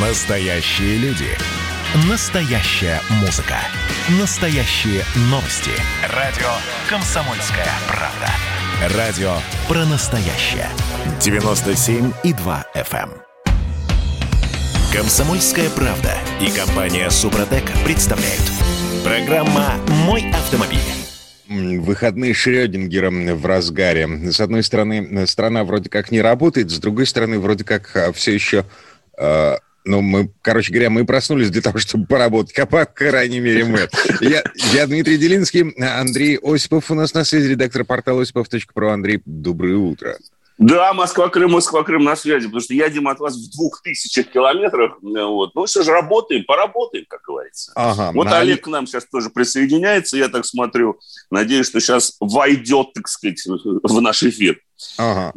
Настоящие люди. Настоящая музыка. Настоящие новости. Радио «Комсомольская правда». Радио про настоящее. 97,2 FM. эм. «Комсомольская правда» и компания «Супротек» представляют. Программа «Мой автомобиль». Выходные Шрёдингера в разгаре. С одной стороны, страна вроде как не работает, с другой стороны, вроде как все еще... э, ну, мы, короче говоря, мы проснулись для того, чтобы поработать, а по крайней мере мы. Я, я Дмитрий Делинский, Андрей Осипов у нас на связи, редактор портала осипов.про. Андрей, доброе утро. Да, Москва-Крым, Москва-Крым на связи, потому что едем от вас в двух тысячах километрах. э, Вот. Ну что же, работаем, поработаем, как говорится. Ага, Вот на- Олег к нам сейчас тоже присоединяется, я так смотрю. Надеюсь, что сейчас войдет, так сказать, в наш эфир. Ага.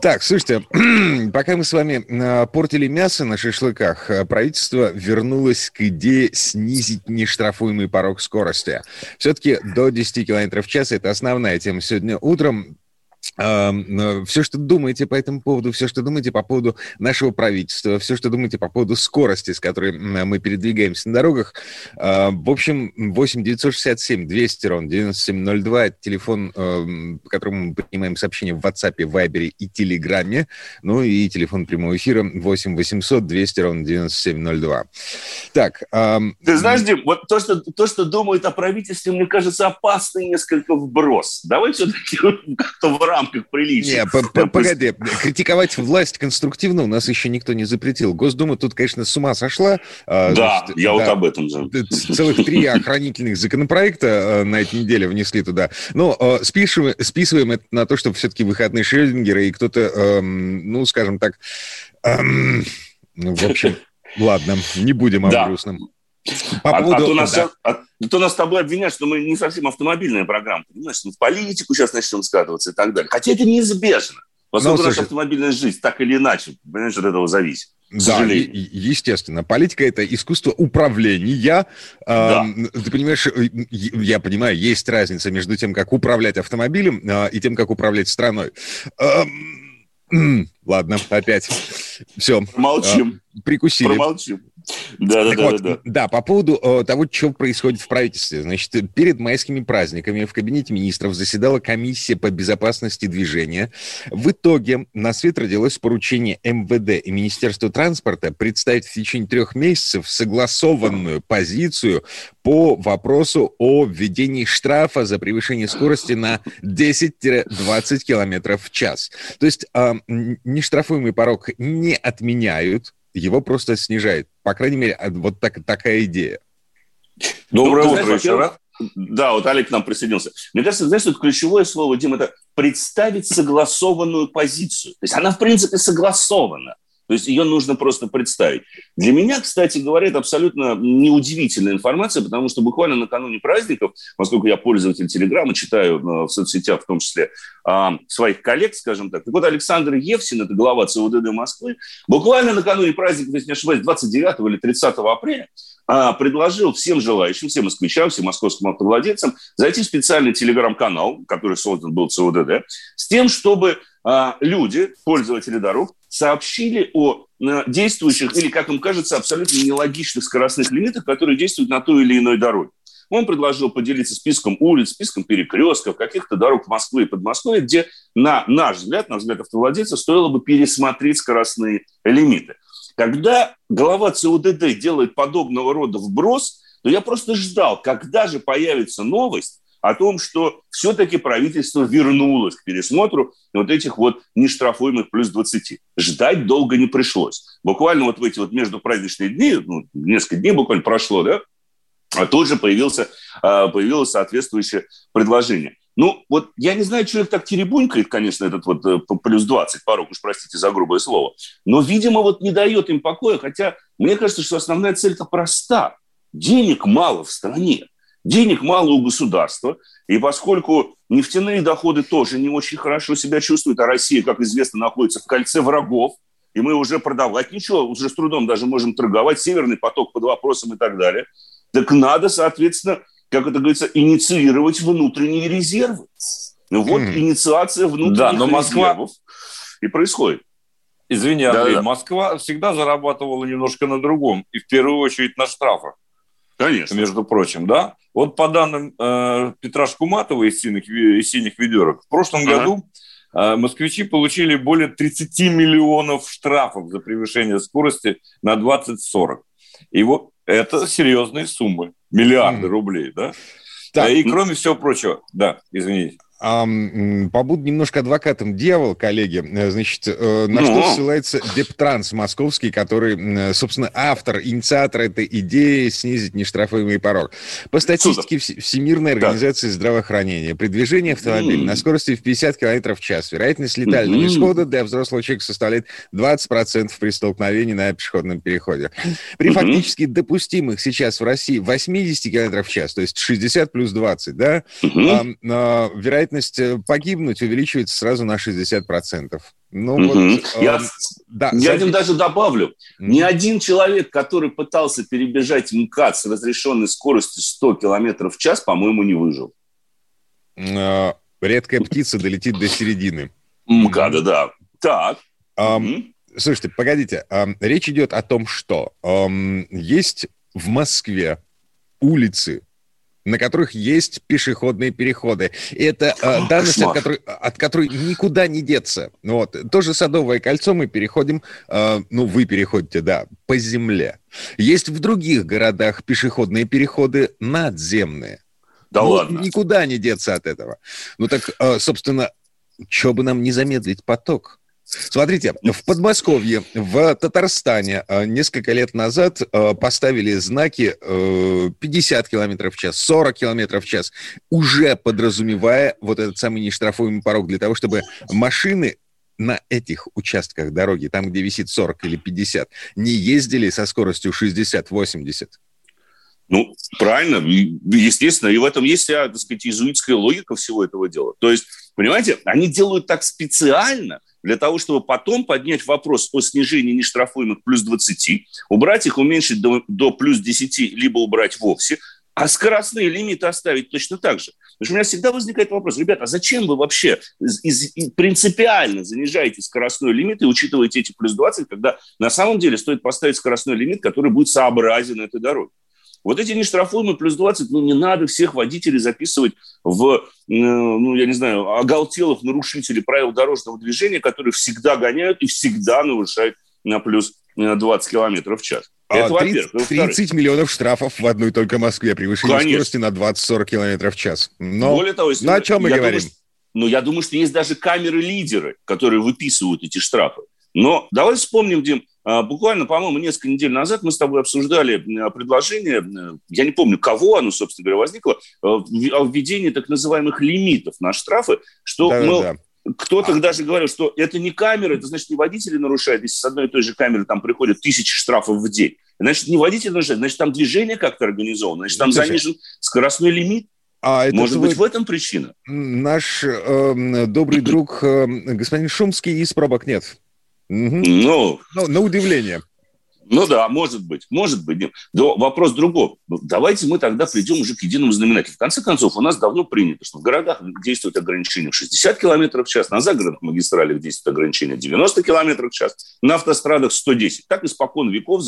Так, слушайте, пока мы с вами э, портили мясо на шашлыках, э, правительство вернулось к идее снизить нештрафуемый порог скорости. Все-таки до 10 км в час это основная тема сегодня утром. Все, что думаете по этому поводу, все, что думаете по поводу нашего правительства, все, что думаете по поводу скорости, с которой мы передвигаемся на дорогах. э, В общем, 8 967 200 ровно 9702, это телефон, по которому мы принимаем сообщения в WhatsApp, Viber и Телеграме. Ну и телефон прямого эфира 8 800 200 ровно 9702. Так, Ты знаешь, Дим, вот то что, то, что думают о правительстве, мне кажется, опасный несколько вброс. Давай все-таки как-то в рамках приличия. Не, по- по- погоди, критиковать власть конструктивно у нас еще никто не запретил. Госдума тут, конечно, с ума сошла. А, Да, значит, я вот об этом же. Целых три охранительных законопроекта э, на этой неделе внесли туда. Но э, спишем- списываем это на то, что все-таки выходные Шрёдингера, и кто-то, эм, ну, скажем так, эм, ну, в общем, ладно, не будем о Да. грустном. По А, а поводу- то нас, да. сейчас- а то нас с тобой обвиняют, что мы не совсем автомобильная программа. Понимаешь, мы в политику сейчас начнем скатываться и так далее. Хотя это неизбежно. Поскольку Ну, наша автомобильная жизнь так или иначе, понимаешь, от этого зависит. К Да, сожалению. естественно. Политика – это искусство управления. Да. Ты понимаешь, э, я понимаю, есть разница между тем, как управлять автомобилем э, и тем, как управлять страной. Ладно, опять. Все, Промолчим, прикусили. промолчим. Да, Так да, вот, да, да. да, по поводу э, того, что происходит в правительстве. Значит, перед майскими праздниками в кабинете министров заседала комиссия по безопасности движения. В итоге на свет родилось поручение МВД и Министерства транспорта представить в течение трех месяцев согласованную позицию по вопросу о введении штрафа за превышение скорости на 10-20 километров в час. То есть э, нештрафуемый порог не отменяют, его просто снижает. По крайней мере, вот так, такая идея. Доброе Ну, утро знаешь, еще во-первых, раз. Да, вот Олег к нам присоединился. Мне кажется, знаешь, тут ключевое слово, Дим, это представить согласованную позицию. То есть она, в принципе, согласована. То есть ее нужно просто представить. Для меня, кстати говоря, это абсолютно неудивительная информация, потому что буквально накануне праздников, поскольку я пользователь Телеграма, читаю э, в соцсетях в том числе а, своих коллег, скажем так. Так вот, Александр Евсин, это глава ЦУДД Москвы, буквально накануне праздников, если не ошибаюсь, 29 или 30 апреля, а, предложил всем желающим, всем москвичам, всем московским автовладельцам зайти в специальный телеграм-канал, который создан был ЦУДД, с тем, чтобы люди, пользователи дорог, сообщили о а, действующих или, как им кажется, абсолютно нелогичных скоростных лимитах, которые действуют на той или иной дороге. Он предложил поделиться списком улиц, списком перекрестков, каких-то дорог Москвы и Подмосковья, где, на наш взгляд, на взгляд автовладельца, стоило бы пересмотреть скоростные лимиты. Когда глава ЦУДД делает подобного рода вброс, то я просто ждал, когда же появится новость о том, что все-таки правительство вернулось к пересмотру вот этих вот нештрафуемых плюс 20. Ждать долго не пришлось. Буквально вот в эти вот междупраздничные дни, ну, несколько дней буквально прошло, да, а тут же появился, а, появилось соответствующее предложение. Ну, вот я не знаю, человек так теребунькает, конечно, этот вот э, плюс 20 порог, уж простите за грубое слово, но, видимо, вот не дает им покоя, хотя мне кажется, что основная цель-то проста. Денег мало в стране, денег мало у государства, и поскольку нефтяные доходы тоже не очень хорошо себя чувствуют, а Россия, как известно, находится в кольце врагов, и мы уже продавать ничего, уже с трудом даже можем торговать, северный поток под вопросом и так далее, так надо, соответственно, как это говорится, инициировать внутренние резервы. Ну вот Мгм. инициация внутренних Да, но Москва- резервов и происходит. Извини, Андрей, да, да. Москва всегда зарабатывала немножко на другом, и в первую очередь на штрафах. Конечно. Между прочим, да? Вот по данным э, Петра Шкуматова из синих, из синих ведерок, в прошлом ага. году э, москвичи получили более 30 миллионов штрафов за превышение скорости на 20-40. И вот это серьезные суммы, миллиарды mm. рублей, да? Так. И кроме всего прочего, да, извините. Побуду немножко адвокатом дьявола, коллеги. Э, значит, э, на ну. что ссылается Дептранс московский, который, собственно, автор, инициатор этой идеи снизить нештрафуемый порог. По статистике Всемирной организации да. здравоохранения, при движении автомобиля mm. на скорости в 50 км в час вероятность летального mm. исхода для взрослого человека составляет 20% при столкновении на пешеходном переходе. При mm-hmm. фактически допустимых сейчас в России 80 км в час, то есть 60 плюс 20, да, mm-hmm. вероятность вероятность э, погибнуть увеличивается сразу на 60%. Ну, угу. вот, я, э, да, я за... даже добавлю. mm Ни один человек, который пытался перебежать МКАД с разрешенной скоростью 100 км в час, по-моему, не выжил. Э, редкая птица долетит до середины. МКАДа, да. Так. Слушайте, погодите. Речь идет о том, что есть в Москве улицы, на которых есть пешеходные переходы. И это э, данность, от которой, от которой никуда не деться. Вот. Тоже Садовое кольцо мы переходим, э, ну, вы переходите, да, по земле. Есть в других городах пешеходные переходы надземные. Да ну, ладно? Никуда не деться от этого. Ну так, э, собственно, что бы нам не замедлить поток? Смотрите, в Подмосковье, в Татарстане э, несколько лет назад э, поставили знаки 50 км в час, 40 км в час, уже подразумевая вот этот самый нештрафуемый порог для того, чтобы машины на этих участках дороги, там, где висит 40 или 50, не ездили со скоростью 60-80. Ну, правильно, естественно, и в этом есть, а, так сказать, иезуитская логика всего этого дела. То есть, понимаете, они делают так специально – для того, чтобы потом поднять вопрос о снижении нештрафуемых плюс 20, убрать их, уменьшить до, до плюс 10, либо убрать вовсе, а скоростные лимиты оставить точно так же. Потому что у меня всегда возникает вопрос, ребята, а зачем вы вообще из, из, принципиально занижаете скоростной лимит и учитываете эти плюс 20, когда на самом деле стоит поставить скоростной лимит, который будет сообразен этой дороге? Вот эти нештрафуемые плюс 20, ну, не надо всех водителей записывать в, э, ну, я не знаю, оголтелых нарушителей правил дорожного движения, которые всегда гоняют и всегда нарушают на плюс 20 э, километров в час. А, Это, 30, 30 миллионов штрафов в одной только Москве, превышение Конечно. скорости на 20-40 километров в час. Но Более того, если, на чем мы говорим? Думаю, ну, я думаю, что есть даже камеры-лидеры, которые выписывают эти штрафы. Но давай вспомним, Дим, буквально, по-моему, несколько недель назад мы с тобой обсуждали предложение, э, я не помню, кого оно, собственно говоря, возникло, э, о введении так называемых лимитов на штрафы, что да, мы... Да. Кто-то а. даже говорил, что это не камера, это значит не водители нарушают. Если с одной и той же камеры там приходят тысячи штрафов в день, значит не водители нарушают, значит там движение как-то организовано, значит там занижен скоростной лимит. А это Может быть, в этом причина? Наш э, добрый друг э, господин Шумский из пробок нет. Угу. Ну, ну, на удивление. Ну да, может быть, может быть. Но вопрос другой. Давайте мы тогда придем уже к единому знаменателю. В конце концов, у нас давно принято, что в городах действует ограничение в 60 км в час, на загородных магистралях действует ограничение 90 км в час, на автострадах 110. Так испокон веков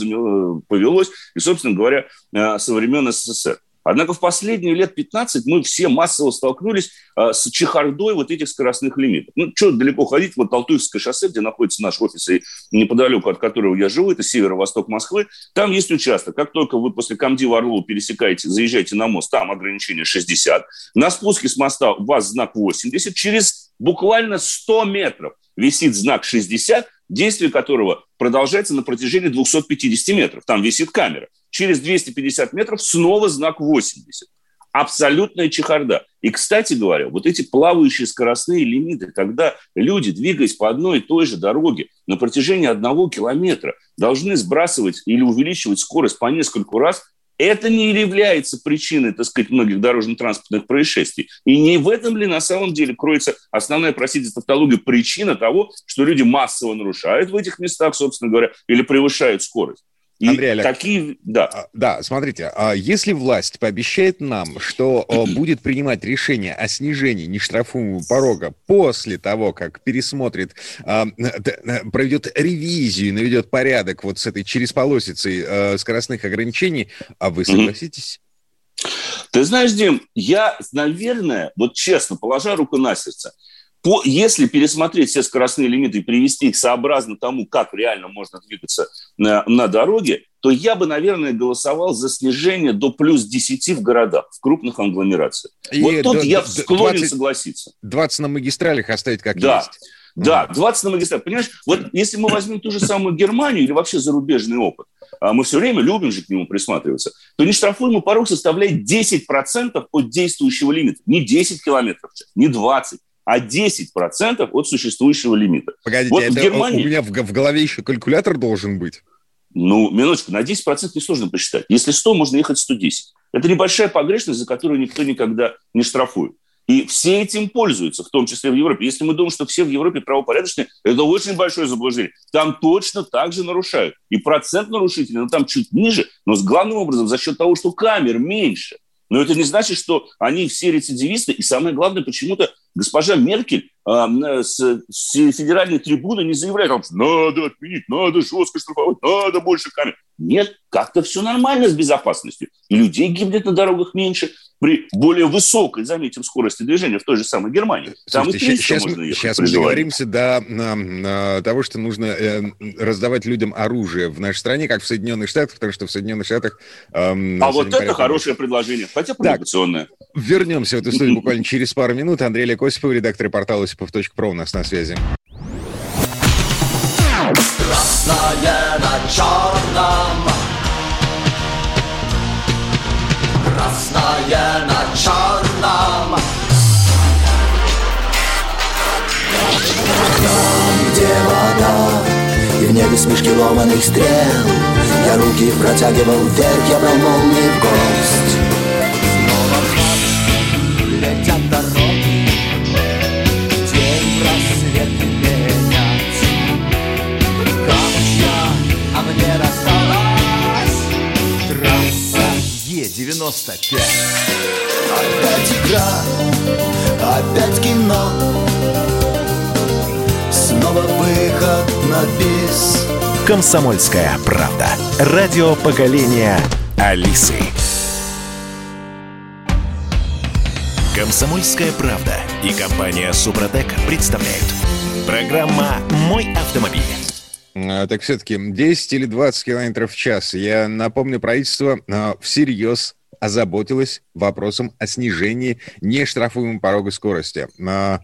повелось, и, собственно говоря, э, со времен СССР. Однако в последние лет 15 мы все массово столкнулись э, с чехардой вот этих скоростных лимитов. Ну, что далеко ходить, вот Алтуевское шоссе, где находится наш офис, и неподалеку от которого я живу, это северо-восток Москвы, там есть участок. Как только вы после Камдива Орлова пересекаете, заезжаете на мост, там ограничение 60. На спуске с моста у вас знак 80. Через буквально 100 метров висит знак 60, действие которого продолжается на протяжении 250 метров. Там висит камера. Через 250 метров снова знак 80. Абсолютная чехарда. И, кстати говоря, вот эти плавающие скоростные лимиты, когда люди, двигаясь по одной и той же дороге на протяжении одного километра, должны сбрасывать или увеличивать скорость по нескольку раз, это не является причиной, так сказать, многих дорожно-транспортных происшествий. И не в этом ли на самом деле кроется основная, простите тавтологию, причина того, что люди массово нарушают в этих местах, собственно говоря, или превышают скорость. И Андрей Олег, такие, да. А, да, смотрите, а если власть пообещает нам, что будет принимать решение о снижении нештрафуемого порога после того, как пересмотрит, проведет ревизию, наведет порядок вот с этой через полосицей скоростных ограничений, а вы согласитесь? Ты знаешь, Дим, я, наверное, вот честно, положа руку на сердце, по, если пересмотреть все скоростные лимиты и привести их сообразно тому, как реально можно двигаться на, на дороге, то я бы, наверное, голосовал за снижение до плюс 10 в городах, в крупных агломерациях. И вот тут до, я склонен 20, согласиться. 20 на магистралях оставить как да. есть. Да, 20 на магистралях. Понимаешь, вот если мы возьмем ту же самую Германию или вообще зарубежный опыт, а мы все время любим же к нему присматриваться, то нештрафуемый порог составляет 10% от действующего лимита. Не 10 километров в час, не 20, а 10% от существующего лимита. Погодите, вот это Германии... у меня в, в голове еще калькулятор должен быть. Ну, минуточку, на 10% несложно посчитать. Если 100, можно ехать 110. Это небольшая погрешность, за которую никто никогда не штрафует. И все этим пользуются, в том числе в Европе. Если мы думаем, что все в Европе правопорядочные, это очень большое заблуждение. Там точно так же нарушают. И процент нарушителей, ну, там чуть ниже, но с главным образом за счет того, что камер меньше. Но это не значит, что они все рецидивисты. И самое главное, почему-то госпожа Меркель с, с федеральной трибуны не заявляет, что надо отменить, надо жестко штрафовать, надо больше камер. Нет, как-то все нормально с безопасностью. И людей гибнет на дорогах меньше, при более высокой, заметим, скорости движения в той же самой Германии. Там Слушайте, и сейчас, можно ехать сейчас мы договоримся до а, того, что нужно э, раздавать людям оружие в нашей стране, как в Соединенных Штатах, потому что в Соединенных Штатах... Э, а вот это хорошее предложение, хотя провокационное. Так, вернемся в эту студию буквально через пару минут. Андрей Олег Осипов, редактор портала осипов.про у нас на связи. Красное на черном. Красное на черном. Там, где вода И в небе смешки ломаных стрел. Я руки протягивал вверх, я брал молнии в гость Е-95 Опять игра, опять кино Снова выход на бис Комсомольская правда. Радио поколения Алисы. Комсомольская правда и компания Супротек представляют. Программа «Мой автомобиль». А, так все-таки 10 или 20 километров в час. Я напомню, правительство а, всерьез озаботилось вопросом о снижении нештрафуемого порога скорости. А.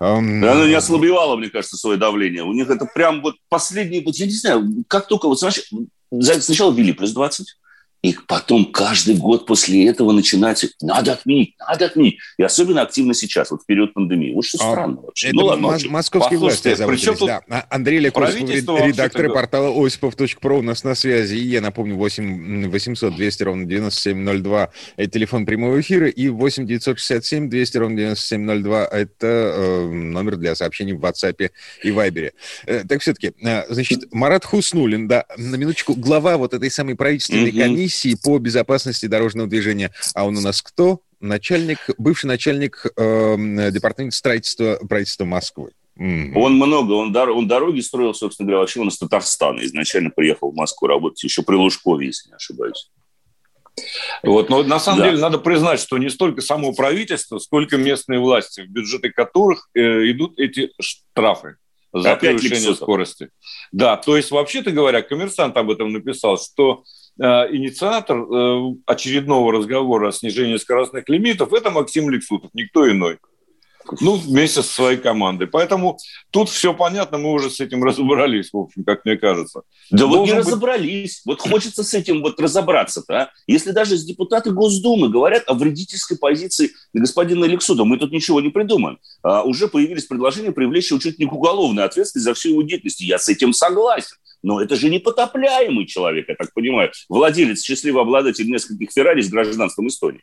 Да, оно не ослабевало, мне кажется, свое давление. У них это прям вот последние, вот я не знаю, как только, вот сначала ввели плюс 20, и потом каждый год после этого начинать, надо отменить, надо отменить. И особенно активно сейчас, вот в период пандемии. Вот что а, странно вообще. Это ну, ладно, мос- московские власти причем тут да. А, Андрей Лекосов, редактор портала осипов.про у нас на связи. И я напомню, 8 800 200 ровно 9702 – это телефон прямого эфира. И 8 967 200 ровно 9702 – это э, номер для сообщений в WhatsApp и Viber. Э, так все-таки, э, значит, Марат Хуснулин, да, на минуточку, глава вот этой самой правительственной mm-hmm. комиссии, комиссии по безопасности дорожного движения. А он у нас кто? Начальник, бывший начальник э, департамента строительства правительства Москвы. Mm-hmm. Он много, он, дор- он дороги строил, собственно говоря, вообще он из Татарстана. Изначально приехал в Москву работать еще при Лужкове, если не ошибаюсь. Вот, но на самом да. деле надо признать, что не столько само правительство, сколько местные власти, в бюджеты которых э, идут эти штрафы за Опять превышение скорости. Да, то есть, вообще-то говоря, коммерсант об этом написал, что инициатор э, очередного разговора о снижении скоростных лимитов – это Максим Лексутов, никто иной. Ну, вместе со своей командой. Поэтому тут все понятно, мы уже с этим разобрались, в общем, как мне кажется. Да Должен вот не быть... разобрались. Вот хочется с этим вот разобраться-то, а? Если даже с депутаты Госдумы говорят о вредительской позиции господина Лексуда, мы тут ничего не придумаем. А, уже появились предложения привлечь его чуть не к уголовной ответственности за всю его деятельность. Я с этим согласен. Но это же непотопляемый человек, я так понимаю. Владелец, счастливый обладатель нескольких Феррари с гражданством Эстонии.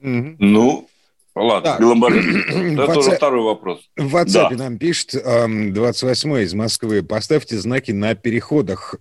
Mm-hmm. Ну, Ладно, Это тоже второй вопрос. В WhatsApp да. нам пишет 28 из Москвы. Поставьте знаки на переходах.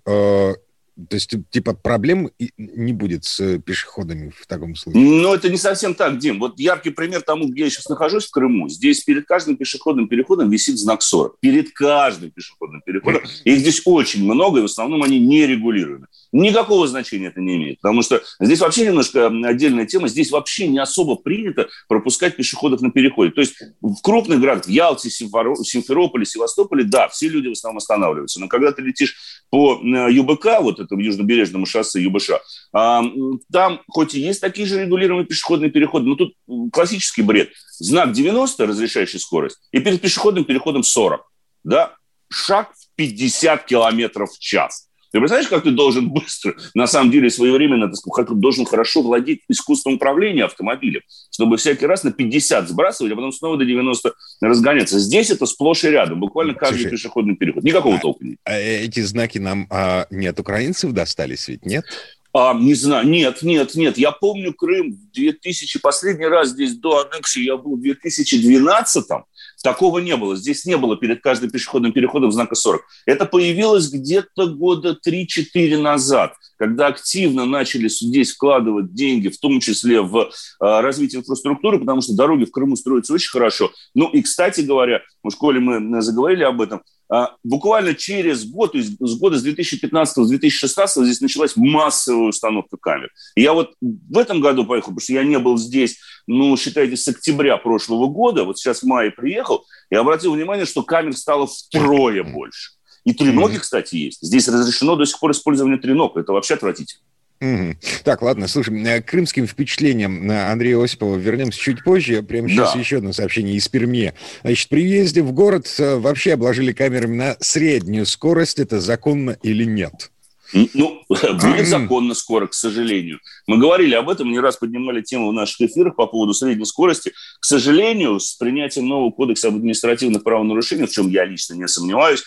Э, То есть, типа, проблем не будет с пешеходами в таком случае? Ну, это не совсем так, Дим. Вот яркий пример тому, где я сейчас нахожусь, в Крыму. Здесь перед каждым пешеходным переходом висит знак 40. Перед каждым пешеходным переходом. Их здесь очень много, и в основном они не регулированы. Никакого значения это не имеет. Потому что здесь вообще немножко отдельная тема. Здесь вообще не особо принято пропускать пешеходов на переходе. То есть в крупных городах, в Ялте, Симферополе, Севастополе, да, все люди в основном останавливаются. Но когда ты летишь по ЮБК, вот этому южнобережному шоссе ЮБШ, а, там хоть и есть такие же регулируемые пешеходные переходы, но тут классический бред. Знак 90, разрешающий скорость, и перед пешеходным переходом 40. Да? Шаг в 50 километров в час. Ты представляешь, как ты должен быстро, на самом деле, своевременно, ты должен хорошо владеть искусством управления автомобилем, чтобы всякий раз на 50 сбрасывать, а потом снова до 90 разгоняться. Здесь это сплошь и рядом, буквально каждый Слушай, пешеходный переход. Никакого а, толка нет. А эти знаки нам а, не от украинцев достались ведь, нет? А, не знаю, нет, нет, нет. Я помню Крым в 2000, последний раз здесь до аннексии я был в 2012-м. Такого не было. Здесь не было перед каждым пешеходным переходом знака 40. Это появилось где-то года 3-4 назад, когда активно начали здесь вкладывать деньги, в том числе в э, развитие инфраструктуры, потому что дороги в Крыму строятся очень хорошо. Ну и, кстати говоря, в школе мы заговорили об этом, а, буквально через год, то есть с года с 2015 с 2016 здесь началась массовая установка камер. И я вот в этом году поехал, потому что я не был здесь, ну, считайте, с октября прошлого года, вот сейчас в мае приехал, и обратил внимание, что камер стало втрое больше. И треноги, кстати, есть. Здесь разрешено до сих пор использование треног. Это вообще отвратительно. Угу. Так, ладно, слушай, э, к крымским впечатлениям э, Андрея Осипова вернемся чуть позже. Прямо сейчас да. еще одно сообщение из Перми. Значит, при въезде в город э, вообще обложили камерами на среднюю скорость. Это законно или нет? Ну, будет законно скоро, к сожалению. Мы говорили об этом, не раз поднимали тему в наших эфирах по поводу средней скорости. К сожалению, с принятием нового кодекса об административных правонарушениях, в чем я лично не сомневаюсь,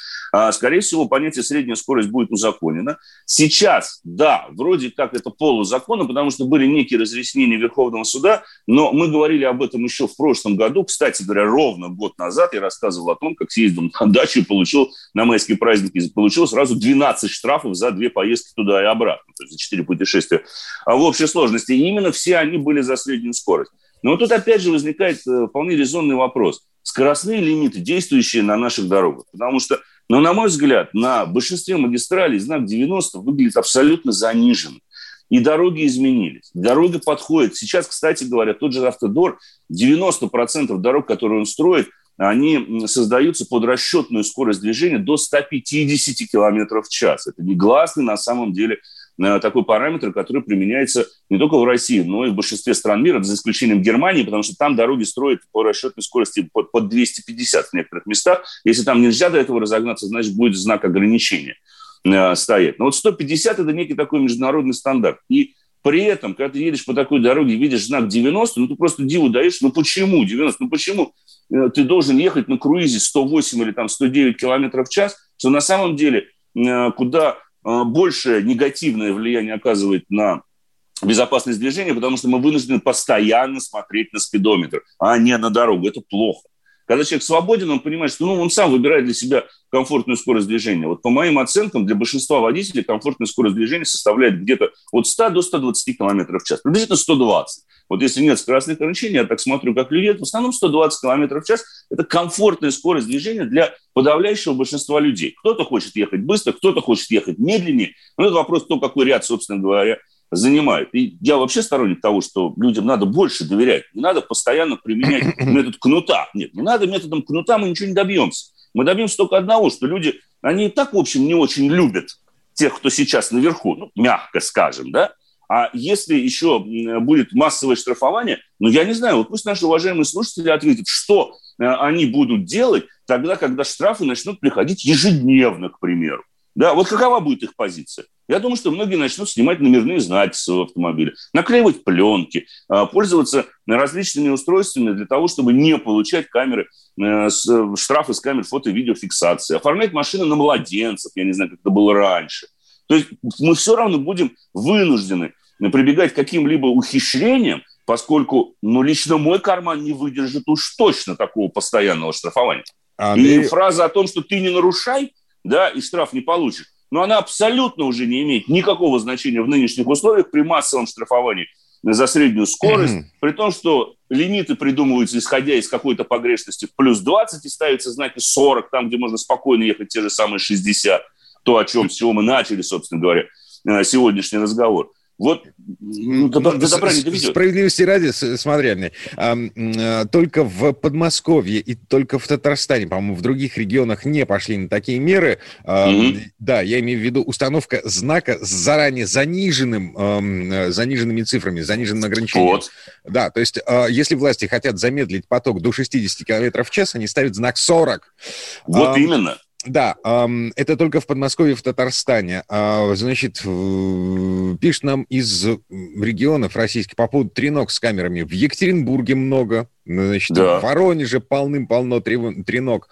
скорее всего, понятие средняя скорость будет узаконено. Сейчас, да, вроде как это полузаконно, потому что были некие разъяснения Верховного суда, но мы говорили об этом еще в прошлом году. Кстати говоря, ровно год назад я рассказывал о том, как съездил на дачу и получил на майские праздники, получил сразу 12 штрафов за две поездки туда и обратно, то есть за 4 путешествия а в общей сложности. И именно все они были за среднюю скорость. Но вот тут опять же возникает э, вполне резонный вопрос. Скоростные лимиты, действующие на наших дорогах. Потому что но, на мой взгляд, на большинстве магистралей знак 90 выглядит абсолютно занижен. И дороги изменились. Дорога подходит. Сейчас, кстати говоря, тот же «Автодор», 90% дорог, которые он строит, они создаются под расчетную скорость движения до 150 км в час. Это негласный на самом деле такой параметр, который применяется не только в России, но и в большинстве стран мира, за исключением Германии, потому что там дороги строят по расчетной скорости под, под 250 в некоторых местах. Если там нельзя до этого разогнаться, значит, будет знак ограничения э, стоять. Но вот 150 – это некий такой международный стандарт. И при этом, когда ты едешь по такой дороге, видишь знак 90, ну ты просто диву даешь, ну почему 90, ну почему э, ты должен ехать на круизе 108 или там 109 километров в час, что на самом деле куда Э, большее негативное влияние оказывает на безопасность движения, потому что мы вынуждены постоянно смотреть на спидометр, а не на дорогу. Это плохо. Когда человек свободен, он понимает, что ну, он сам выбирает для себя комфортную скорость движения. Вот по моим оценкам, для большинства водителей комфортная скорость движения составляет где-то от 100 до 120 км в час. Приблизительно 120. Вот если нет скоростных ограничений, я так смотрю, как люди, в основном 120 км в час – это комфортная скорость движения для подавляющего большинства людей. Кто-то хочет ехать быстро, кто-то хочет ехать медленнее. Но это вопрос то, какой ряд, собственно говоря, занимает. И я вообще сторонник того, что людям надо больше доверять. Не надо постоянно применять метод кнута. Нет, не надо методом кнута, мы ничего не добьемся. Мы добьемся только одного, что люди, они и так, в общем, не очень любят тех, кто сейчас наверху, ну, мягко скажем, да, а если еще будет массовое штрафование, ну, я не знаю, вот пусть наши уважаемые слушатели ответят, что э, они будут делать тогда, когда штрафы начнут приходить ежедневно, к примеру. Да, вот какова будет их позиция? Я думаю, что многие начнут снимать номерные знаки своего автомобиля, наклеивать пленки, а, пользоваться различными устройствами для того, чтобы не получать камеры, э, штрафы с камер фото- и видеофиксации, оформлять машины на младенцев, я не знаю, как это было раньше. То есть мы все равно будем вынуждены прибегать к каким-либо ухищрениям, поскольку ну, лично мой карман не выдержит уж точно такого постоянного штрафования. Андрей... И фраза о том, что ты не нарушай, да, и штраф не получишь, но она абсолютно уже не имеет никакого значения в нынешних условиях при массовом штрафовании за среднюю скорость, mm-hmm. при том, что лимиты придумываются, исходя из какой-то погрешности, плюс 20 и ставятся знаки 40, там, где можно спокойно ехать те же самые 60, то, о чем, с чего мы начали, собственно говоря, э, сегодняшний разговор. Вот ну, до, до добра не доведет. Справедливости ради, смотри, а, только в Подмосковье и только в Татарстане, по-моему, в других регионах не пошли на такие меры. Mm-hmm. Да, я имею в виду установка знака с заранее заниженным, заниженными цифрами, заниженным ограничением. Вот. Да, то есть а, если власти хотят замедлить поток до 60 км в час, они ставят знак 40. Вот именно. Да, это только в Подмосковье, в Татарстане. А, значит, пишет нам из регионов российских по поводу треног с камерами. В Екатеринбурге много, значит, да. в Воронеже полным-полно треног.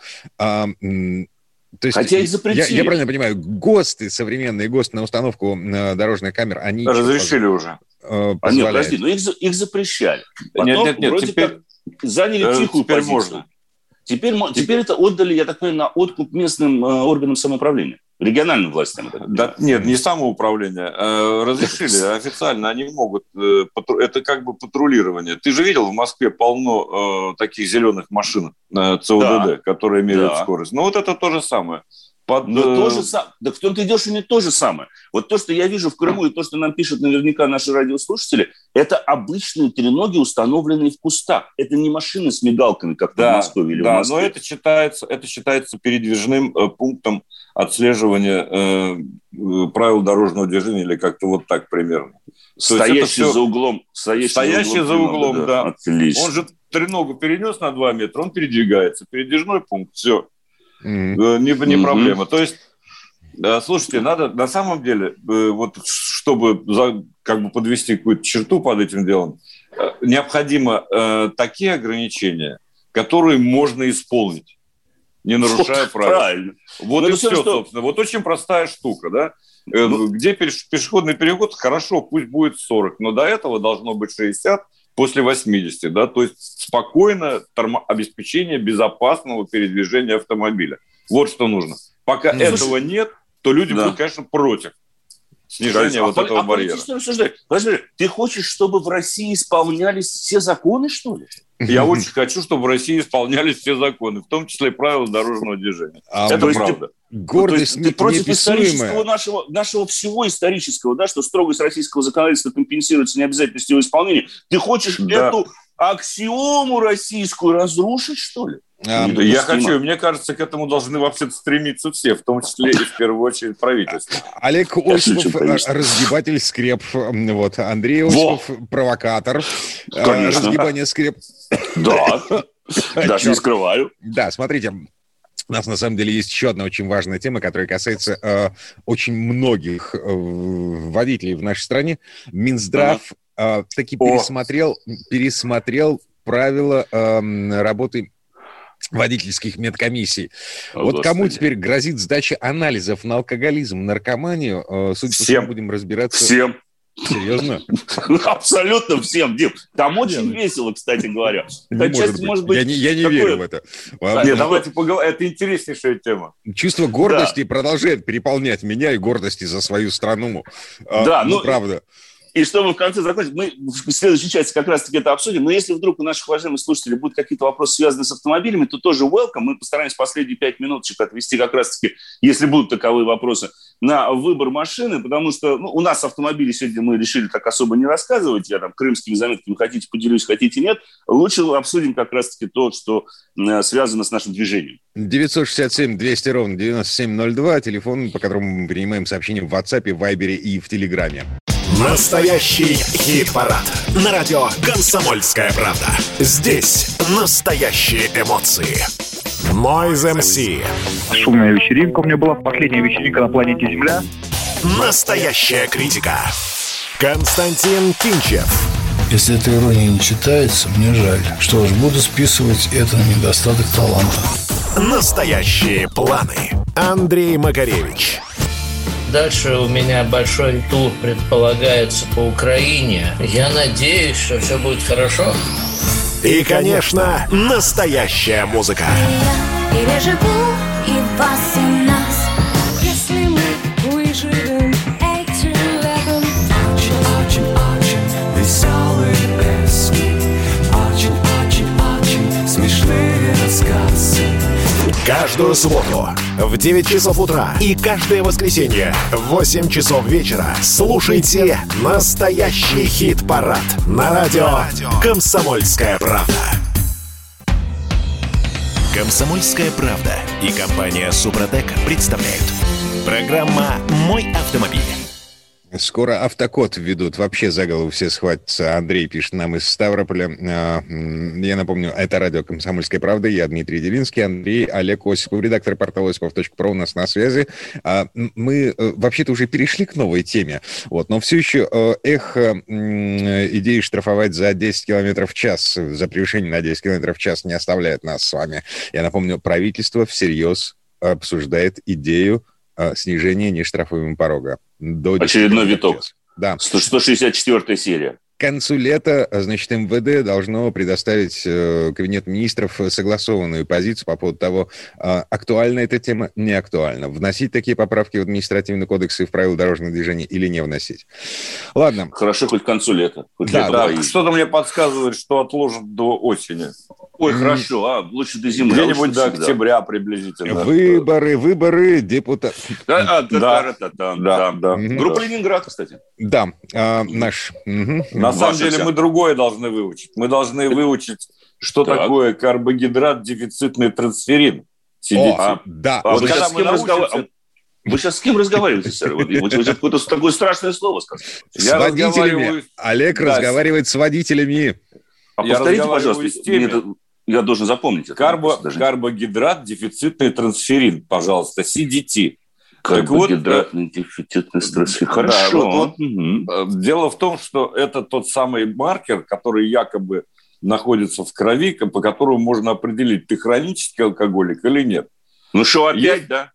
То есть, Хотя их запретили. Я, я правильно понимаю, ГОСТы, современные ГОСТы на установку э, дорожных камер, они... Разрешили уже. Э, а нет, подожди, но их, их запрещали. Потом нет, нет, нет, вроде теперь, как заняли э, тихую теперь позицию. можно. Теперь, теперь это отдали, я так понимаю, на откуп местным э, органам самоуправления, региональным властям. Да, нет, не самоуправление. Э, разрешили официально, они могут. Э, это как бы патрулирование. Ты же видел, в Москве полно таких зеленых машин ЦОДД, да. которые меряют да. скорость. Ну вот это то же самое. Под... Но то э, же самое. Да в том-то и дело, что не то же самое. Вот то, что я вижу в Крыму, и то, что нам пишут наверняка наши радиослушатели, это обычные треноги, установленные в кустах. Это не машины с мигалками, как да, в Москве или да, в Москве. но это считается, это считается передвижным э, пунктом отслеживания э, э, правил дорожного движения или как-то вот так примерно. Стоящий все... за углом. Стоящий, стоящий за углом, за углом да. да. Отлично. Он же треногу перенес на 2 метра, он передвигается. Передвижной пункт, все. Mm-hmm. Не, не mm-hmm. проблема. То есть, слушайте, надо на самом деле, э, вот чтобы за, как бы подвести какую-то черту под этим делом, э, необходимо э, такие ограничения, которые можно исполнить, не нарушая вот, правил. Правильно. Вот Но ну, и все, что... собственно. Вот очень простая штука, да? Ну... Где пешеходный переход, хорошо, пусть будет 40, но до этого должно быть 60, после 80, да, то есть спокойно термо- обеспечение безопасного передвижения автомобиля. Вот что нужно. Пока ну, этого слушай, нет, то люди да. будут, конечно, против снижения а, вот а, этого а барьера. Подожди, ты хочешь, чтобы в России исполнялись все законы, что ли? Я очень хочу, чтобы в России исполнялись все законы, в том числе и правила дорожного движения. А, Это правда. Ты, гордость ну, то есть, ты против исторического нашего, нашего всего исторического, да, что строгость российского законодательства компенсируется необязательностью его исполнения. Ты хочешь да. эту аксиому российскую разрушить, что ли? А, я хочу, мне кажется, к этому должны вообще стремиться все, в том числе и в первую очередь правительство. Олег Осипов, разгибатель скреп, вот, Андрей Осипов, провокатор, э, Конечно. разгибание скреп. Да, даже не скрываю. Да, смотрите, у нас на самом деле есть еще одна очень важная тема, которая касается э, очень многих э, водителей в нашей стране. Минздрав э, таки пересмотрел, пересмотрел правила э, работы водительских медкомиссий. О, вот Господи. кому теперь грозит сдача анализов на алкоголизм, наркоманию, э, судя по всему, будем разбираться. Всем. Серьезно? Абсолютно всем, Дим. Там очень весело, кстати говоря. Не может, может быть. Я не, я не верю в это. А, Нет, давайте поговорим. Это интереснейшая тема. Чувство гордости да. продолжает переполнять меня и гордости за свою страну. А, да, ну, ну правда. И чтобы в конце закончить, мы в следующей части как раз-таки это обсудим. Но если вдруг у наших уважаемых слушателей будут какие-то вопросы, связанные с автомобилями, то тоже welcome. Мы постараемся последние пять минуточек отвести как раз-таки, если будут таковые вопросы, на выбор машины, потому что ну, у нас автомобили сегодня мы решили так особо не рассказывать. Я там крымскими заметками хотите поделюсь, хотите нет. Лучше обсудим как раз-таки то, что э, связано с нашим движением. 967-200 ровно 9702, телефон, по которому мы принимаем сообщения в WhatsApp, в Viber и в Телеграме. Настоящий хит-парад. На радио «Комсомольская правда». Здесь настоящие эмоции. Noise MC. Шумная вечеринка у меня была. Последняя вечеринка на планете Земля. Настоящая критика. Константин Кинчев. Если эта ирония не читается, мне жаль. Что ж, буду списывать это на недостаток таланта. Настоящие планы. Андрей Макаревич. Дальше у меня большой тур предполагается по Украине. Я надеюсь, что все будет хорошо. И, конечно, настоящая музыка. И я переживу и вас, и нас. Если мы выживем эти летом. Очень-очень-очень веселые песни. Очень-очень-очень смешные рассказы. Каждую субботу в 9 часов утра и каждое воскресенье в 8 часов вечера слушайте настоящий хит-парад на радио «Комсомольская правда». «Комсомольская правда» и компания «Супротек» представляют. Программа «Мой автомобиль». Скоро автокод введут. Вообще за голову все схватятся. Андрей пишет нам из Ставрополя. А, я напомню, это радио «Комсомольская правда». Я Дмитрий Делинский. Андрей Олег Осипов, редактор портала осипов.про у нас на связи. А, мы э, вообще-то уже перешли к новой теме. Вот, но все еще э, эхо идеи штрафовать за 10 километров в час, за превышение на 10 километров в час не оставляет нас с вами. Я напомню, правительство всерьез обсуждает идею э, снижения нештрафуемого порога. До Очередной виток. Да. 164 серия к концу лета, значит, МВД должно предоставить э, Кабинет министров согласованную позицию по поводу того, э, актуальна эта тема, не актуальна. Вносить такие поправки в административный кодекс и в правила дорожного движения или не вносить. Ладно. Хорошо, хоть к концу лета. Хоть да, да. Что-то мне подсказывает, что отложат до осени. Ой, хорошо, а лучше до зимы. Где-нибудь до октября приблизительно. Выборы, выборы, депутат. Да, а, да, да, да, да, да. Группа Ленинград, кстати. Да, а, наш. На самом деле мы другое должны выучить. Мы должны выучить, что такое карбогидрат дефицитный трансферин. О, да. А вы, сейчас с кем разговариваете? Вы сейчас с кем разговариваете, сэр? Вот, вы, вы какое-то такое страшное слово сказали. С Я водителями. Олег да. разговаривает с водителями. А повторите, пожалуйста. Это, я должен запомнить это. Карбо, даже. Карбогидрат, дефицитный трансферин, пожалуйста, CDT. Карбогидратный вот, дефицитный трансферин. Хорошо. Да, вот, вот, угу. Дело в том, что это тот самый маркер, который якобы находится в крови, по которому можно определить, ты хронический алкоголик или нет. Ну что, опять, Есть... да?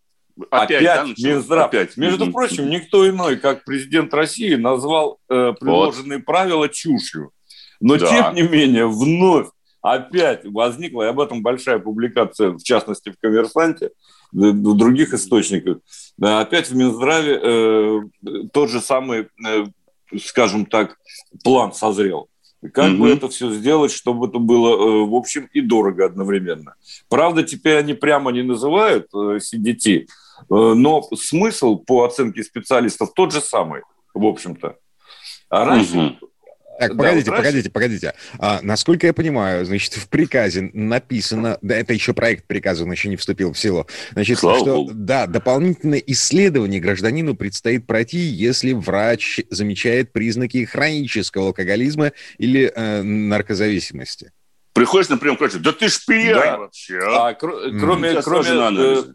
Опять, опять да, Минздрав. Опять. Между mm-hmm. прочим, никто иной, как президент России, назвал э, предложенные вот. правила чушью. Но, да. тем не менее, вновь опять возникла, и об этом большая публикация, в частности, в «Коммерсанте», в других источниках, опять в Минздраве э, тот же самый, э, скажем так, план созрел. Как mm-hmm. бы это все сделать, чтобы это было, э, в общем, и дорого одновременно. Правда, теперь они прямо не называют э, CDT, э, но смысл по оценке специалистов тот же самый, в общем-то. А раньше mm-hmm. Так, да, погодите, вот погодите, погодите. А, насколько я понимаю, значит, в приказе написано, да, это еще проект приказа, он еще не вступил в силу, значит, Слава что, Богу. да, дополнительное исследование гражданину предстоит пройти, если врач замечает признаки хронического алкоголизма или э, наркозависимости. Приходишь, например, к врачу, да ты ж пьяный да. вообще. А, а кр- кроме, mm. кроме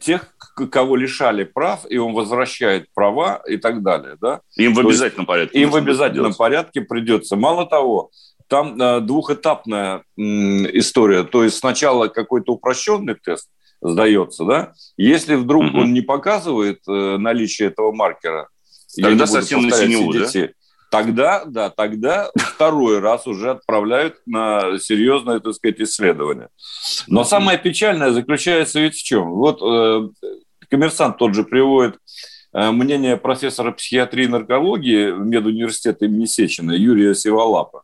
тех, кого лишали прав, и он возвращает права и так далее. Да? Им в обязательном порядке. Им в обязательном делать. порядке придется. Мало того, там э, двухэтапная история. То есть сначала какой-то упрощенный тест сдается, да? Если вдруг угу. он не показывает э, наличие этого маркера, тогда совсем на синеву, да? Тогда, да, тогда второй раз уже отправляют на серьезное, так сказать, исследование. Но самое печальное заключается ведь в чем? Вот э, коммерсант тот же приводит э, мнение профессора психиатрии и наркологии медуниверситета имени Сечина Юрия Сиволапа,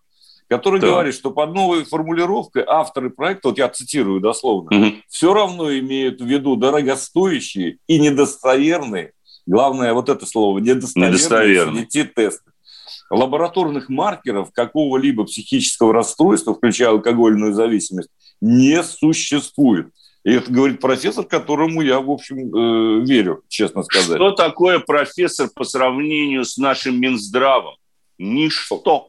который да. говорит, что под новой формулировкой авторы проекта, вот я цитирую дословно, угу. все равно имеют в виду дорогостоящие и недостоверные, главное вот это слово, недостоверные, недостоверные. тесты лабораторных маркеров какого-либо психического расстройства, включая алкогольную зависимость, не существует. И это говорит профессор, которому я, в общем, э, верю, честно сказать. Что такое профессор по сравнению с нашим Минздравом? Ничто.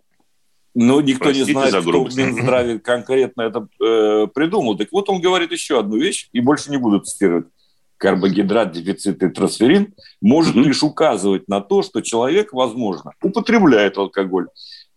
Но никто Простите не знает, кто в Минздраве конкретно это э, придумал. Так вот он говорит еще одну вещь, и больше не буду цитировать карбогидрат, дефицит и трансферин, может mm-hmm. лишь указывать на то, что человек, возможно, употребляет алкоголь.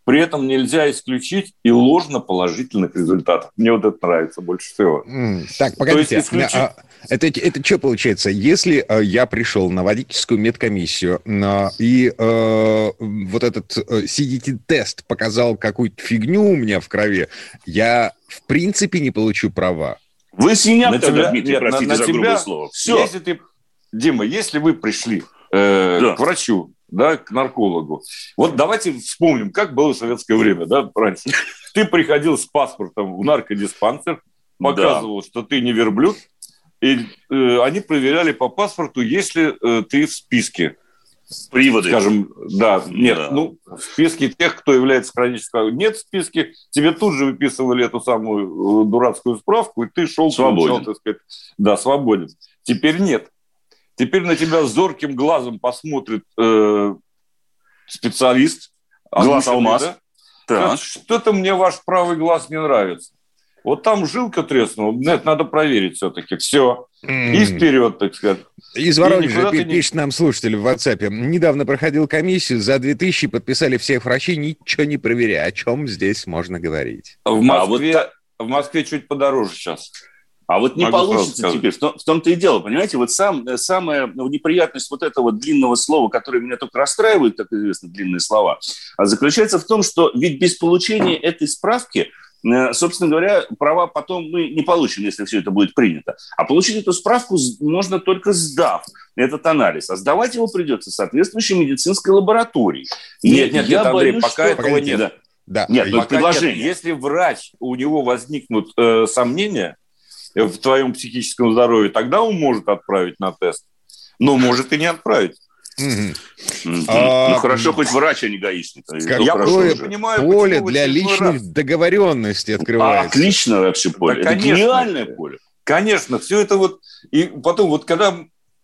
При этом нельзя исключить и ложно положительных результатов. Мне вот это нравится больше всего. Mm, так, погодите. исключить... а, это, это что получается? Если а, я пришел на водительскую медкомиссию а, и а, вот этот а, CDT-тест показал какую-то фигню у меня в крови, я в принципе не получу права. Вы синяк на тогда, тебя, Дмитрий, нет, простите на, на за тебя, грубое слово. Все. Если ты, Дима, если вы пришли э, да. к врачу, да, к наркологу, вот давайте вспомним, как было в советское время, да, раньше. Ты приходил с паспортом в наркодиспансер, показывал, да. что ты не верблюд, и э, они проверяли по паспорту, если э, ты в списке. Приводы. Скажем, да, нет, да. ну, в списке тех, кто является хроническим. Нет в списке, тебе тут же выписывали эту самую э, дурацкую справку, и ты шел, свободен. Получал, так сказать, да, свободен. Теперь нет. Теперь на тебя зорким глазом посмотрит э, специалист. Глаз алмаз. Да? Так. Что-то мне ваш правый глаз не нравится. Вот там жилка треснула, это надо проверить все-таки. Все. Mm. И вперед, так сказать. Из Воронежа пишет не... нам слушатель в WhatsApp. Недавно проходил комиссию, за 2000 подписали всех врачей, ничего не проверяя. О чем здесь можно говорить? В Москве, а вот... в Москве чуть подороже сейчас. А вот не Могу получится теперь. В, том, в том-то и дело, понимаете, вот сам, э, самая неприятность вот этого длинного слова, которое меня только расстраивает, как известно, длинные слова, а заключается в том, что ведь без получения этой справки э, собственно говоря, права потом мы не получим, если все это будет принято. А получить эту справку можно только сдав этот анализ. А сдавать его придется соответствующей медицинской лаборатории. Нет, нет, нет, Андрей, боюсь, пока что... этого нет. Да. Да. Нет, ну, предложение. Нет. Если врач, у него возникнут э, сомнения, в твоем психическом здоровье, тогда он может отправить на тест. Но может и не отправить. А, ну хорошо, хоть врач, а не гаишник. Какое понимаю, поле для личных договоренностей открывается. Отлично вообще поле. это гениальное поле. Конечно, все это вот... И потом вот когда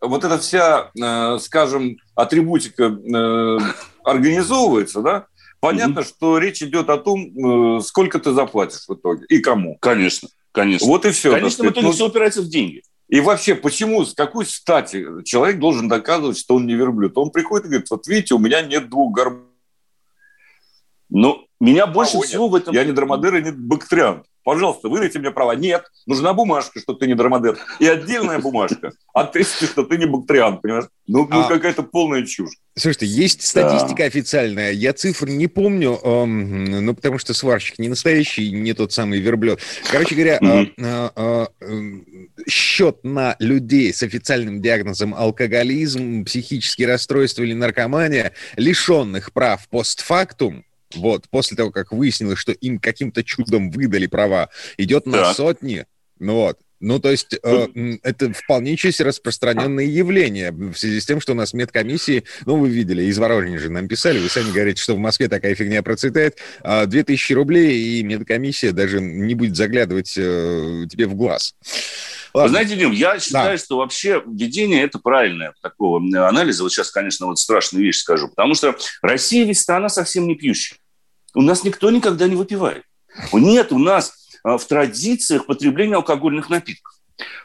вот эта вся, э, скажем, атрибутика э, организовывается, да, понятно, что речь идет о том, э, сколько ты заплатишь в итоге и кому. Конечно. Конечно. Вот и все. Конечно, в итоге ну, все упирается в деньги. И вообще, почему, с какой стати человек должен доказывать, что он не верблюд? Он приходит и говорит, вот видите, у меня нет двух горб. Ну, меня больше а, всего нет. в этом... Я не драмадер и не бактериант. Пожалуйста, выдайте мне права. Нет, нужна бумажка, что ты не драмадер. И отдельная бумажка. А ты, что ты не бактриан, понимаешь? Ну, ну а... какая-то полная чушь. Слушайте, есть статистика да. официальная. Я цифр не помню, эм, ну, потому что сварщик не настоящий, не тот самый верблюд. Короче говоря, э, э, э, счет на людей с официальным диагнозом алкоголизм, психические расстройства или наркомания, лишенных прав постфактум, вот, после того, как выяснилось, что им каким-то чудом выдали права, идет на так. сотни. Ну вот. Ну, то есть э, это вполне себе распространенное явление в связи с тем, что у нас медкомиссии, ну, вы видели, из Воронежа нам писали, вы сами говорите, что в Москве такая фигня процветает, э, 2000 рублей, и медкомиссия даже не будет заглядывать э, тебе в глаз. Ладно. Вы знаете, Дим, я считаю, да. что вообще введение – это правильное такого анализа. Вот сейчас, конечно, вот страшную вещь скажу. Потому что Россия ведь страна совсем не пьющая. У нас никто никогда не выпивает. Нет у нас а, в традициях потребления алкогольных напитков.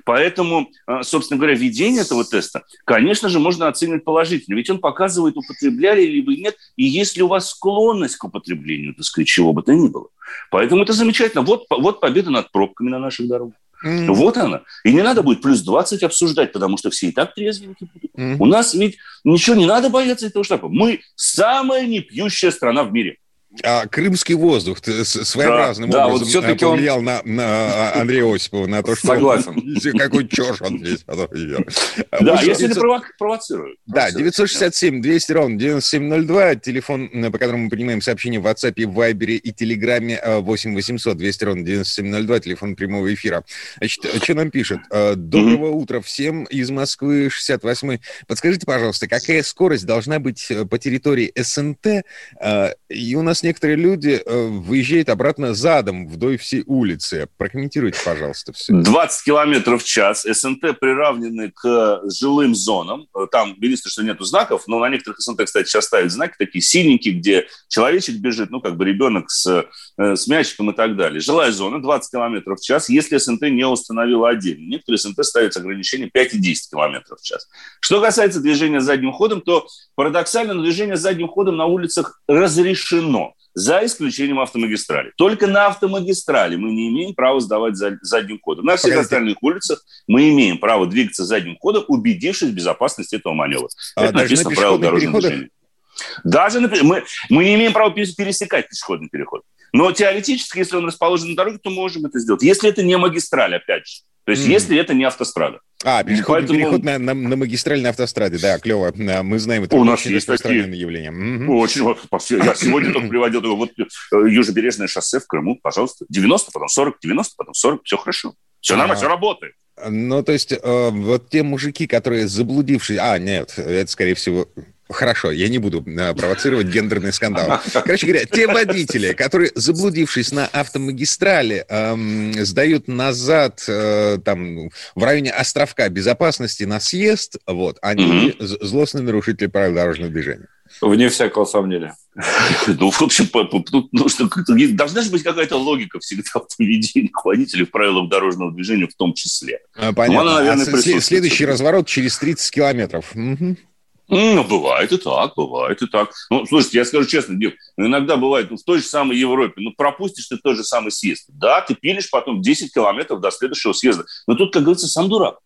Поэтому, а, собственно говоря, введение этого теста, конечно же, можно оценивать положительно. Ведь он показывает, употребляли либо нет, и есть ли у вас склонность к употреблению, так сказать, чего бы то ни было. Поэтому это замечательно. Вот, вот победа над пробками на наших дорогах. Mm-hmm. Вот она. И не надо будет плюс 20 обсуждать, потому что все и так трезвенькие будут. Mm-hmm. У нас ведь ничего не надо бояться этого штаба. Мы самая непьющая страна в мире. А крымский воздух своеобразным да, образом да, вот э, повлиял он... на, на Андрея Осипова, на то, что... Согласен. Какой чушь он здесь Да, если не провоцирую. Да, 967-200 ровно 9702, телефон, по которому мы принимаем сообщения в WhatsApp, в Viber и Телеграме 8 800 200 ровно 9702, телефон прямого эфира. Значит, что нам пишет? Э, Доброго утра всем из Москвы, 68 Подскажите, пожалуйста, какая скорость должна быть э, по территории СНТ? И у нас некоторые люди э, выезжают обратно задом вдоль всей улицы. Прокомментируйте, пожалуйста, все. 20 километров в час. СНТ приравнены к жилым зонам. Там, единственное, что нету знаков, но на некоторых СНТ, кстати, сейчас ставят знаки такие синенькие, где человечек бежит, ну, как бы ребенок с, э, с мячиком и так далее. Жилая зона 20 километров в час, если СНТ не установила отдельно. Некоторые СНТ ставят ограничение 5 и 10 километров в час. Что касается движения задним ходом, то парадоксально движение задним ходом на улицах разрешено за исключением автомагистрали. Только на автомагистрали мы не имеем права сдавать задним ходом. На всех Погодите. остальных улицах мы имеем право двигаться задним ходом, убедившись в безопасности этого маневра. А Это написано в правилах дорожного движения. Даже мы, мы не имеем права пересекать пешеходный переход. Но теоретически, если он расположен на дороге, то можем это сделать. Если это не магистраль, опять же. То есть, mm. если это не автострада. А, переход, Поэтому... переход на, на, на магистральной автостраде, да, клево. Мы знаем, это У нас есть такие... явление. Mm-hmm. Очень. Я сегодня только приводил, вот э, Южнобережное шоссе в Крыму, пожалуйста, 90, потом 40, 90, потом 40, все хорошо. Все нормально, все работает. Ну, то есть, э, вот те мужики, которые заблудившись... А, нет, это, скорее всего, Хорошо, я не буду э, провоцировать гендерный скандал. Короче говоря, те водители, которые, заблудившись на автомагистрали, эм, сдают назад э, там в районе островка безопасности на съезд, вот, они mm-hmm. злостные нарушители правил дорожного движения. Вне всякого сомнения. Ну, в общем, тут ну, что, должна же быть какая-то логика всегда в поведении водителей в правилах дорожного движения в том числе. А, понятно. Ну, она, наверное, а следующий разворот через 30 километров. Угу. Ну, бывает и так, бывает и так. Ну, слушайте, я скажу честно, Дим, ну, иногда бывает ну, в той же самой Европе, ну, пропустишь ты тот же самый съезд. Да, ты пилишь потом 10 километров до следующего съезда. Но тут, как говорится, сам дурак.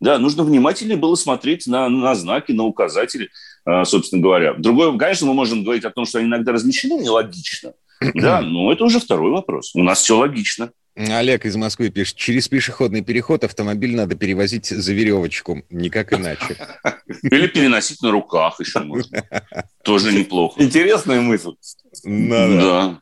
Да, нужно внимательнее было смотреть на, на знаки, на указатели, э, собственно говоря. Другое, конечно, мы можем говорить о том, что они иногда размещены нелогично. Да, но это уже второй вопрос. У нас все логично. Олег из Москвы пишет, через пешеходный переход автомобиль надо перевозить за веревочку, никак иначе. Или переносить на руках еще можно. Тоже неплохо. Интересная мысль. Да.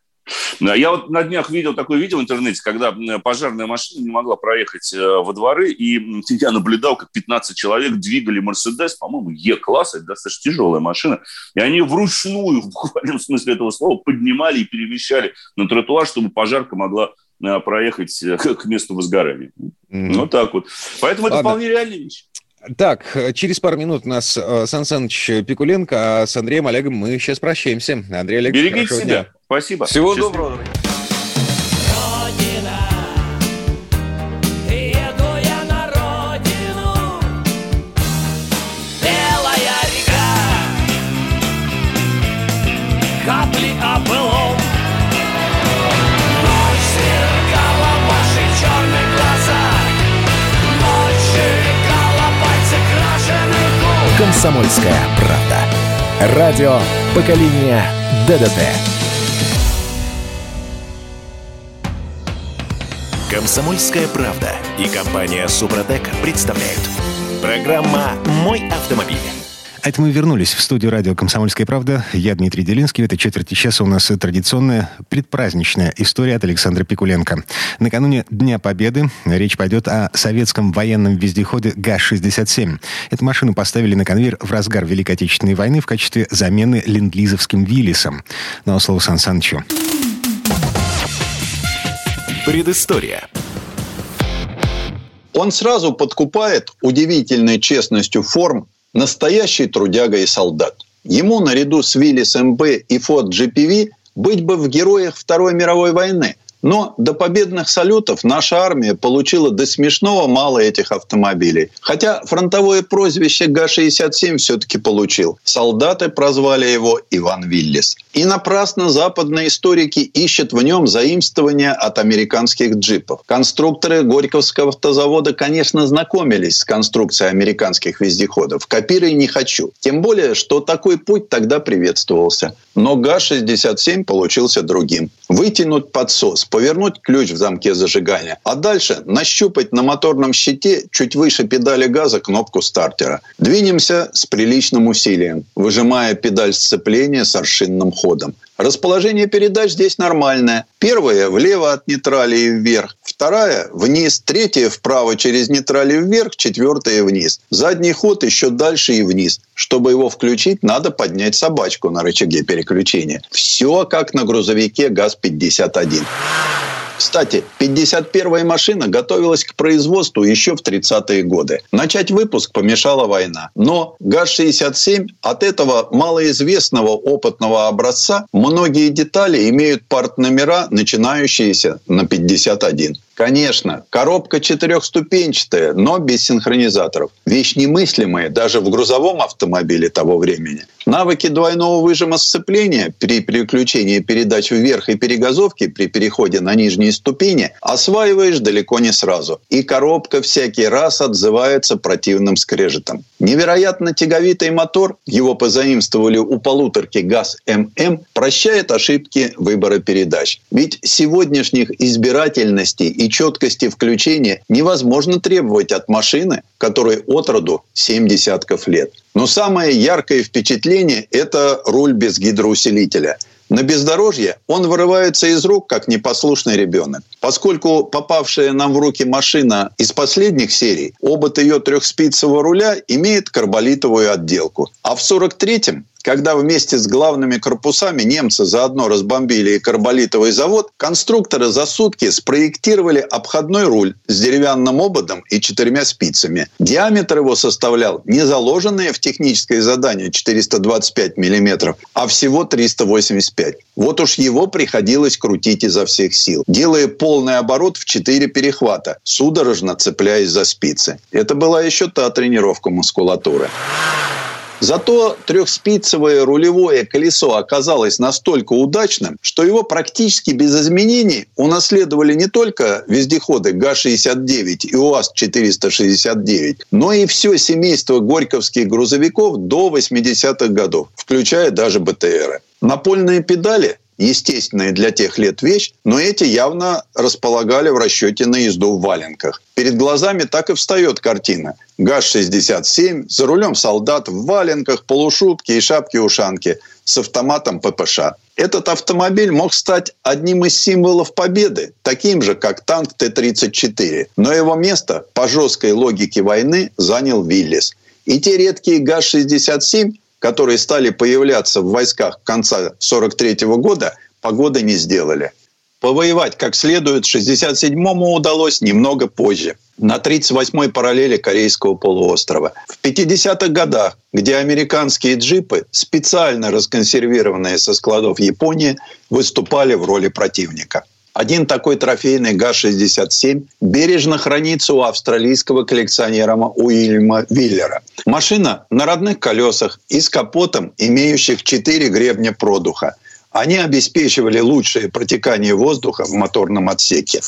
Да, я вот на днях видел такое видео в интернете, когда пожарная машина не могла проехать э, во дворы, и я наблюдал, как 15 человек двигали Мерседес, по-моему, Е-класс, это достаточно тяжелая машина, и они вручную, в буквальном смысле этого слова, поднимали и перемещали на тротуар, чтобы пожарка могла проехать э, к месту возгорания. Mm-hmm. Вот так вот. Поэтому Ладно. это вполне реальная вещь. Так, через пару минут у нас э, Сан Саныч Пикуленко, а с Андреем Олегом мы сейчас прощаемся. Андрей Олег, Берегите себя. Дня. Спасибо. Всего Счастливо. доброго. «Комсомольская правда». Радио поколения ДДТ». «Комсомольская правда» и компания «Супротек» представляют. Программа «Мой автомобиль». А это мы вернулись в студию радио «Комсомольская правда». Я Дмитрий Делинский. В этой четверти часа у нас традиционная предпраздничная история от Александра Пикуленко. Накануне Дня Победы речь пойдет о советском военном вездеходе ГАЗ-67. Эту машину поставили на конвейер в разгар Великой Отечественной войны в качестве замены ленд-лизовским Виллисом. Но слово Сан Санычу. Предыстория. Он сразу подкупает удивительной честностью форм Настоящий трудяга и солдат. Ему наряду с Виллис МБ и Форд GPV быть бы в героях Второй мировой войны. Но до победных салютов наша армия получила до смешного мало этих автомобилей. Хотя фронтовое прозвище Га-67 все-таки получил. Солдаты прозвали его Иван Виллис. И напрасно западные историки ищут в нем заимствования от американских джипов. Конструкторы Горьковского автозавода, конечно, знакомились с конструкцией американских вездеходов. Копируй не хочу. Тем более, что такой путь тогда приветствовался. Но ГАЗ-67 получился другим. Вытянуть подсос, повернуть ключ в замке зажигания, а дальше нащупать на моторном щите чуть выше педали газа кнопку стартера. Двинемся с приличным усилием, выжимая педаль сцепления с аршинным ходом. Расположение передач здесь нормальное. Первая влево от нейтрали и вверх, вторая вниз, третья вправо через нейтрали вверх, четвертая вниз. Задний ход еще дальше и вниз. Чтобы его включить, надо поднять собачку на рычаге переключения. Все как на грузовике ГАЗ-51. Кстати, 51-я машина готовилась к производству еще в 30-е годы. Начать выпуск помешала война. Но ГАЗ-67 от этого малоизвестного опытного образца многие детали имеют партномера, начинающиеся на 51. Конечно, коробка четырехступенчатая, но без синхронизаторов. Вещь немыслимая даже в грузовом автомобиле того времени. Навыки двойного выжима сцепления при переключении передач вверх и перегазовки при переходе на нижние ступени осваиваешь далеко не сразу. И коробка всякий раз отзывается противным скрежетом. Невероятно тяговитый мотор, его позаимствовали у полуторки ГАЗ-ММ, прощает ошибки выбора передач. Ведь сегодняшних избирательностей и четкости включения невозможно требовать от машины, которой от роду 7 десятков лет. Но самое яркое впечатление – это руль без гидроусилителя – на бездорожье он вырывается из рук, как непослушный ребенок. Поскольку попавшая нам в руки машина из последних серий, обод ее трехспицевого руля имеет карболитовую отделку. А в 43-м когда вместе с главными корпусами немцы заодно разбомбили и карболитовый завод, конструкторы за сутки спроектировали обходной руль с деревянным ободом и четырьмя спицами. Диаметр его составлял не заложенные в техническое задание 425 мм, а всего 385. Вот уж его приходилось крутить изо всех сил, делая полный оборот в 4 перехвата, судорожно цепляясь за спицы. Это была еще та тренировка мускулатуры. Зато трехспицевое рулевое колесо оказалось настолько удачным, что его практически без изменений унаследовали не только вездеходы ГАЗ-69 и УАЗ-469, но и все семейство горьковских грузовиков до 80-х годов, включая даже БТРы. Напольные педали естественная для тех лет вещь, но эти явно располагали в расчете на езду в валенках. Перед глазами так и встает картина. ГАЗ-67, за рулем солдат в валенках, полушубке и шапке-ушанке с автоматом ППШ. Этот автомобиль мог стать одним из символов победы, таким же, как танк Т-34. Но его место по жесткой логике войны занял Виллис. И те редкие ГАЗ-67 которые стали появляться в войсках конца 43 года, погоды не сделали. Повоевать как следует 67-му удалось немного позже, на 38-й параллели Корейского полуострова. В 50-х годах, где американские джипы, специально расконсервированные со складов Японии, выступали в роли противника. Один такой трофейный ГАЗ-67 бережно хранится у австралийского коллекционера Уильяма Виллера. Машина на родных колесах и с капотом, имеющих четыре гребня продуха. Они обеспечивали лучшее протекание воздуха в моторном отсеке.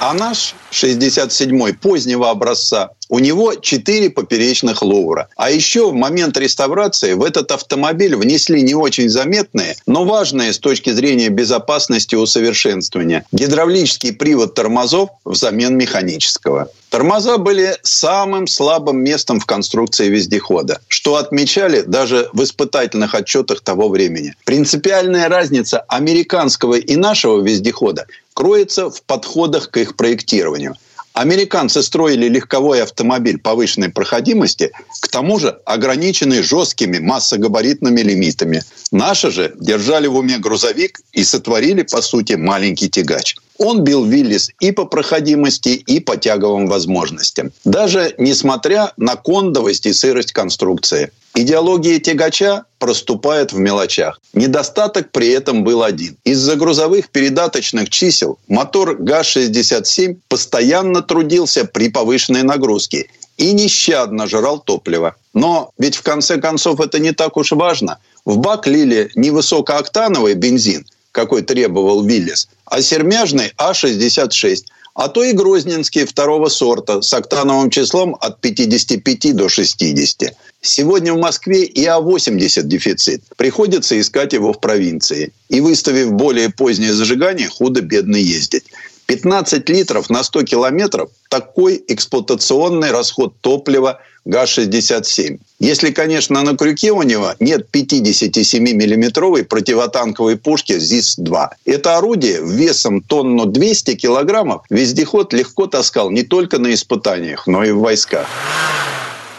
А наш 67-й позднего образца, у него 4 поперечных лувра. А еще в момент реставрации в этот автомобиль внесли не очень заметные, но важные с точки зрения безопасности усовершенствования. Гидравлический привод тормозов взамен механического. Тормоза были самым слабым местом в конструкции вездехода, что отмечали даже в испытательных отчетах того времени. Принципиальная разница американского и нашего вездехода кроется в подходах к их проектированию. Американцы строили легковой автомобиль повышенной проходимости, к тому же ограниченный жесткими массогабаритными лимитами. Наши же держали в уме грузовик и сотворили, по сути, маленький тягач. Он бил Виллис и по проходимости, и по тяговым возможностям. Даже несмотря на кондовость и сырость конструкции. Идеология тягача проступает в мелочах. Недостаток при этом был один. Из-за грузовых передаточных чисел мотор ГАЗ-67 постоянно трудился при повышенной нагрузке и нещадно жрал топливо. Но ведь в конце концов это не так уж важно. В бак лили не высокооктановый бензин, какой требовал Виллис, а сермяжный А-66, а то и грозненский второго сорта с октановым числом от 55 до 60. Сегодня в Москве и А80 дефицит. Приходится искать его в провинции. И выставив более позднее зажигание, худо-бедно ездить. 15 литров на 100 километров – такой эксплуатационный расход топлива ГАЗ-67. Если, конечно, на крюке у него нет 57-миллиметровой противотанковой пушки ЗИС-2. Это орудие весом тонну 200 килограммов вездеход легко таскал не только на испытаниях, но и в войсках.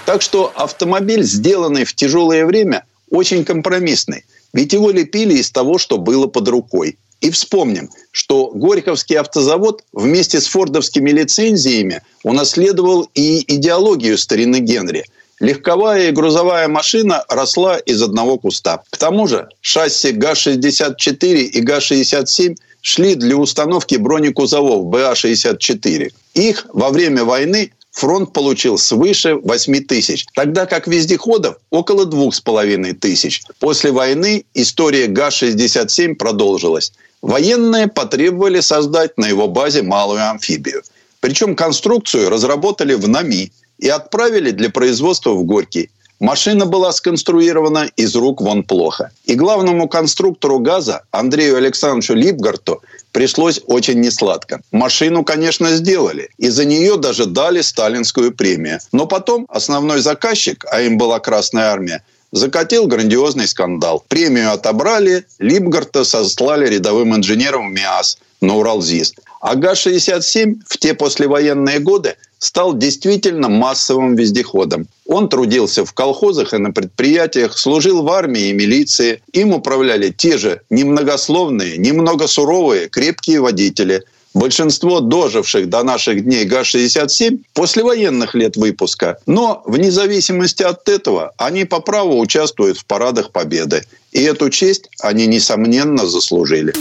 Так что автомобиль, сделанный в тяжелое время, очень компромиссный. Ведь его лепили из того, что было под рукой. И вспомним, что Горьковский автозавод вместе с фордовскими лицензиями унаследовал и идеологию старины Генри. Легковая и грузовая машина росла из одного куста. К тому же шасси ГАЗ-64 и ГАЗ-67 шли для установки бронекузовов БА-64. Их во время войны фронт получил свыше 8 тысяч, тогда как вездеходов около 2,5 тысяч. После войны история ГАЗ-67 продолжилась. Военные потребовали создать на его базе малую амфибию. Причем конструкцию разработали в НАМИ и отправили для производства в Горький. Машина была сконструирована из рук вон плохо. И главному конструктору ГАЗа Андрею Александровичу Липгарту пришлось очень несладко. Машину, конечно, сделали. И за нее даже дали сталинскую премию. Но потом основной заказчик, а им была Красная Армия, закатил грандиозный скандал. Премию отобрали, Липгарта сослали рядовым инженером в МИАС на Уралзис. А ГАЗ-67 в те послевоенные годы стал действительно массовым вездеходом. Он трудился в колхозах и на предприятиях, служил в армии и милиции. Им управляли те же немногословные, немного суровые, крепкие водители – Большинство доживших до наших дней ГАЗ-67 после военных лет выпуска. Но вне зависимости от этого они по праву участвуют в парадах Победы. И эту честь они, несомненно, заслужили.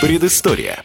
Предыстория.